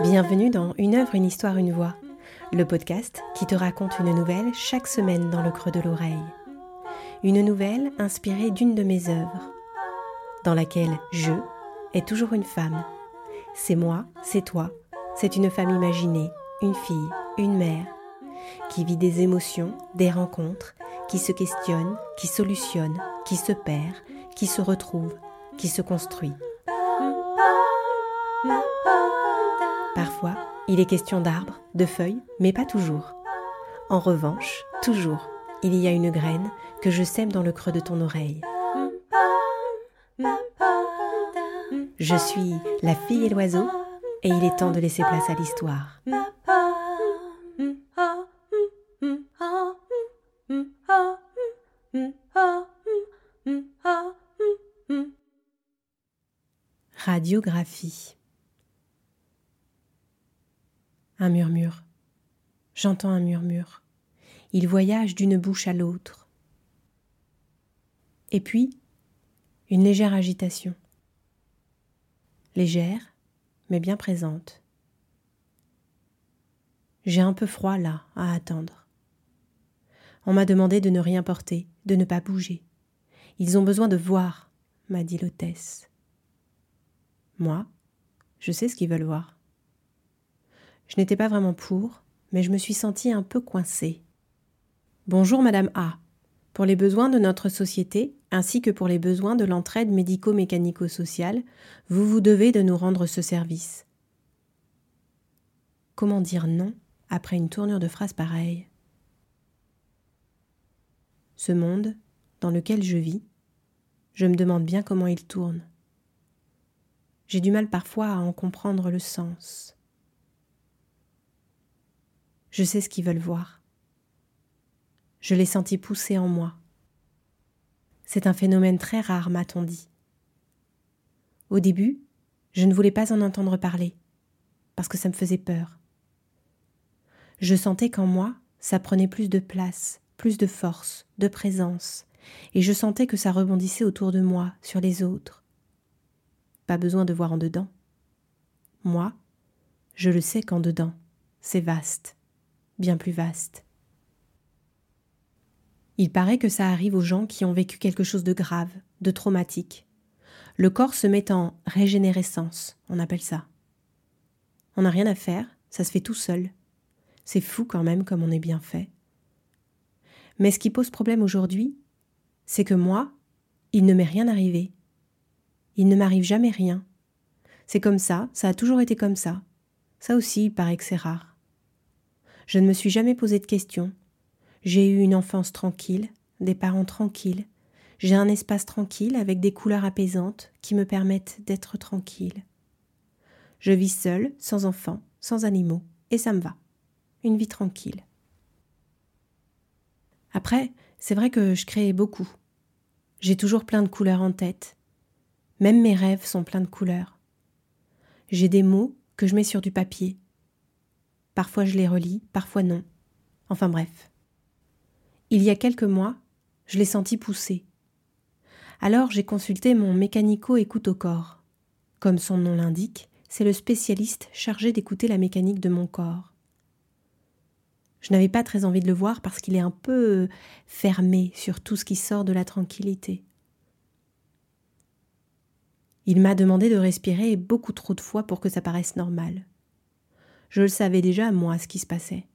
Bienvenue dans Une œuvre, une histoire, une voix, le podcast qui te raconte une nouvelle chaque semaine dans le creux de l'oreille. Une nouvelle inspirée d'une de mes œuvres, dans laquelle je est toujours une femme. C'est moi, c'est toi, c'est une femme imaginée, une fille, une mère, qui vit des émotions, des rencontres, qui se questionne, qui solutionne, qui se perd, qui se retrouve, qui se construit. Parfois, il est question d'arbres, de feuilles, mais pas toujours. En revanche, toujours, il y a une graine que je sème dans le creux de ton oreille. Je suis la fille et l'oiseau, et il est temps de laisser place à l'histoire. Radiographie. Un murmure. J'entends un murmure. Il voyage d'une bouche à l'autre. Et puis, une légère agitation. Légère, mais bien présente. J'ai un peu froid là, à attendre. On m'a demandé de ne rien porter, de ne pas bouger. Ils ont besoin de voir, m'a dit l'hôtesse. Moi, je sais ce qu'ils veulent voir. Je n'étais pas vraiment pour, mais je me suis sentie un peu coincée. Bonjour, Madame A. Pour les besoins de notre société, ainsi que pour les besoins de l'entraide médico-mécanico-sociale, vous vous devez de nous rendre ce service. Comment dire non après une tournure de phrase pareille? Ce monde, dans lequel je vis, je me demande bien comment il tourne. J'ai du mal parfois à en comprendre le sens. Je sais ce qu'ils veulent voir. Je l'ai senti pousser en moi. C'est un phénomène très rare, m'a-t-on dit. Au début, je ne voulais pas en entendre parler, parce que ça me faisait peur. Je sentais qu'en moi, ça prenait plus de place, plus de force, de présence, et je sentais que ça rebondissait autour de moi, sur les autres pas besoin de voir en dedans. Moi, je le sais qu'en dedans, c'est vaste, bien plus vaste. Il paraît que ça arrive aux gens qui ont vécu quelque chose de grave, de traumatique. Le corps se met en régénérescence, on appelle ça. On n'a rien à faire, ça se fait tout seul. C'est fou quand même comme on est bien fait. Mais ce qui pose problème aujourd'hui, c'est que moi, il ne m'est rien arrivé. Il ne m'arrive jamais rien. C'est comme ça, ça a toujours été comme ça. Ça aussi, il paraît que c'est rare. Je ne me suis jamais posé de questions. J'ai eu une enfance tranquille, des parents tranquilles. J'ai un espace tranquille avec des couleurs apaisantes qui me permettent d'être tranquille. Je vis seule, sans enfants, sans animaux, et ça me va. Une vie tranquille. Après, c'est vrai que je crée beaucoup. J'ai toujours plein de couleurs en tête, même mes rêves sont pleins de couleurs. J'ai des mots que je mets sur du papier. Parfois je les relis, parfois non. Enfin bref. Il y a quelques mois, je l'ai senti pousser. Alors j'ai consulté mon mécanico écoute au corps. Comme son nom l'indique, c'est le spécialiste chargé d'écouter la mécanique de mon corps. Je n'avais pas très envie de le voir parce qu'il est un peu fermé sur tout ce qui sort de la tranquillité. Il m'a demandé de respirer beaucoup trop de fois pour que ça paraisse normal. Je le savais déjà, moi, ce qui se passait.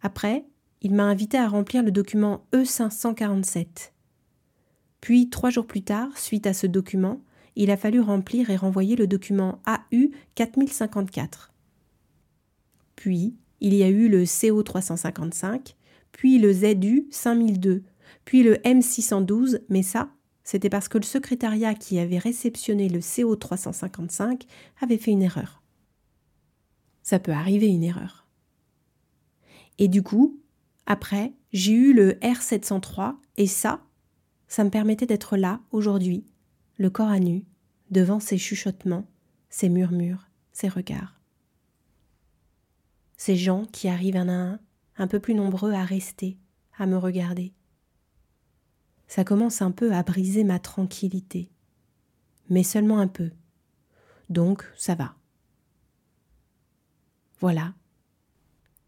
Après, il m'a invité à remplir le document E547. Puis, trois jours plus tard, suite à ce document, il a fallu remplir et renvoyer le document AU 4054. Puis, il y a eu le CO 355, puis le ZU 5002, puis le M612, mais ça, c'était parce que le secrétariat qui avait réceptionné le CO 355 avait fait une erreur. Ça peut arriver une erreur. Et du coup, après, j'ai eu le R703 et ça, ça me permettait d'être là aujourd'hui, le corps à nu, devant ces chuchotements, ces murmures, ces regards. Ces gens qui arrivent un à un, un peu plus nombreux à rester, à me regarder. Ça commence un peu à briser ma tranquillité, mais seulement un peu. Donc ça va. Voilà.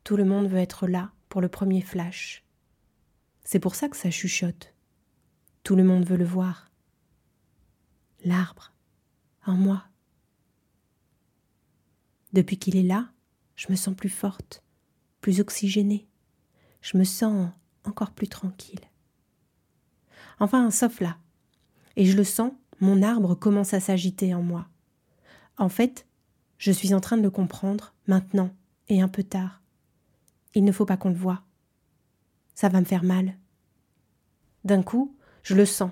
Tout le monde veut être là pour le premier flash. C'est pour ça que ça chuchote. Tout le monde veut le voir. L'arbre, en moi. Depuis qu'il est là, je me sens plus forte, plus oxygénée. Je me sens encore plus tranquille. Enfin, sauf là. Et je le sens, mon arbre commence à s'agiter en moi. En fait, je suis en train de le comprendre maintenant et un peu tard. Il ne faut pas qu'on le voie. Ça va me faire mal. D'un coup, je le sens.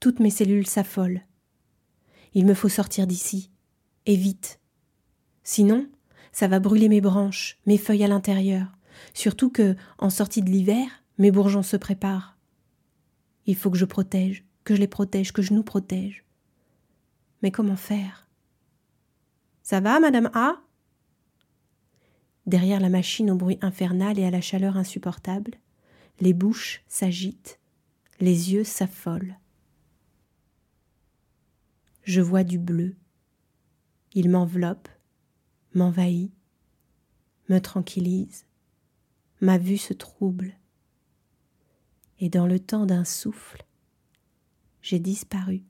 Toutes mes cellules s'affolent. Il me faut sortir d'ici. Et vite. Sinon, ça va brûler mes branches, mes feuilles à l'intérieur. Surtout que, en sortie de l'hiver, mes bourgeons se préparent. Il faut que je protège, que je les protège, que je nous protège. Mais comment faire? Ça va, Madame A? Derrière la machine au bruit infernal et à la chaleur insupportable, les bouches s'agitent, les yeux s'affolent. Je vois du bleu. Il m'enveloppe, m'envahit, me tranquillise. Ma vue se trouble. Et dans le temps d'un souffle, j'ai disparu,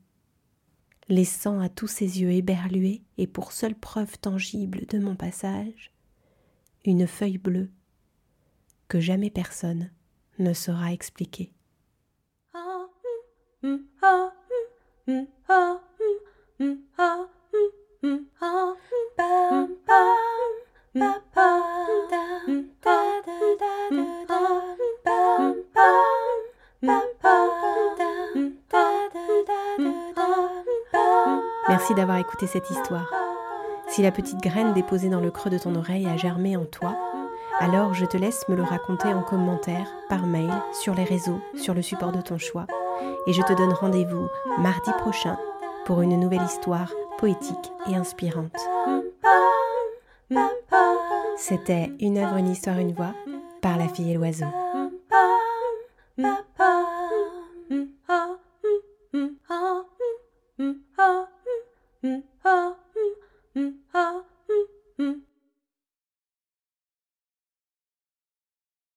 laissant à tous ces yeux éberlués et pour seule preuve tangible de mon passage, une feuille bleue que jamais personne ne saura expliquer. Merci d'avoir écouté cette histoire. Si la petite graine déposée dans le creux de ton oreille a germé en toi, alors je te laisse me le raconter en commentaire, par mail, sur les réseaux, sur le support de ton choix. Et je te donne rendez-vous mardi prochain pour une nouvelle histoire poétique et inspirante. C'était Une œuvre, une histoire, une voix par la fille et l'oiseau.